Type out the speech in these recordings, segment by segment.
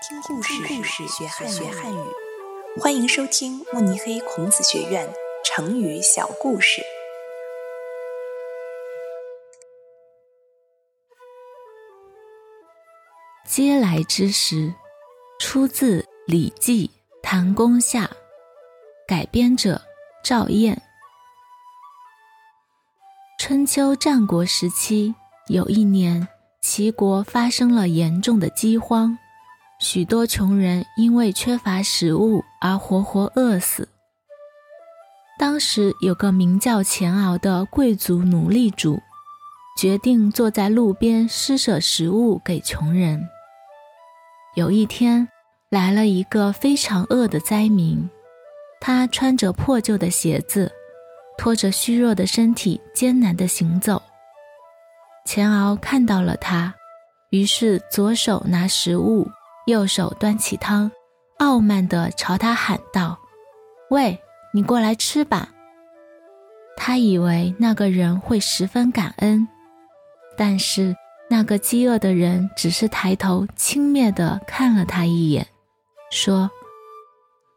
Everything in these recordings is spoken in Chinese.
听故事，故事学汉学汉语。欢迎收听慕尼黑孔子学院成语小故事。嗟来之食，出自《礼记·谭公下》，改编者赵燕。春秋战国时期，有一年，齐国发生了严重的饥荒，许多穷人因为缺乏食物而活活饿死。当时有个名叫钱敖的贵族奴隶主，决定坐在路边施舍食物给穷人。有一天，来了一个非常饿的灾民，他穿着破旧的鞋子。拖着虚弱的身体艰难地行走，钱敖看到了他，于是左手拿食物，右手端起汤，傲慢地朝他喊道：“喂，你过来吃吧。”他以为那个人会十分感恩，但是那个饥饿的人只是抬头轻蔑地看了他一眼，说：“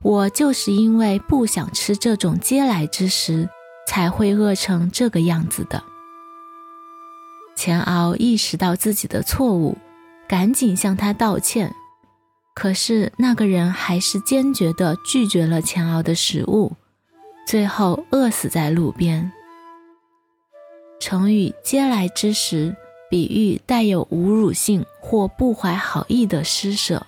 我就是因为不想吃这种嗟来之食。”才会饿成这个样子的。钱敖意识到自己的错误，赶紧向他道歉。可是那个人还是坚决的拒绝了钱敖的食物，最后饿死在路边。成语“嗟来之食”比喻带有侮辱性或不怀好意的施舍。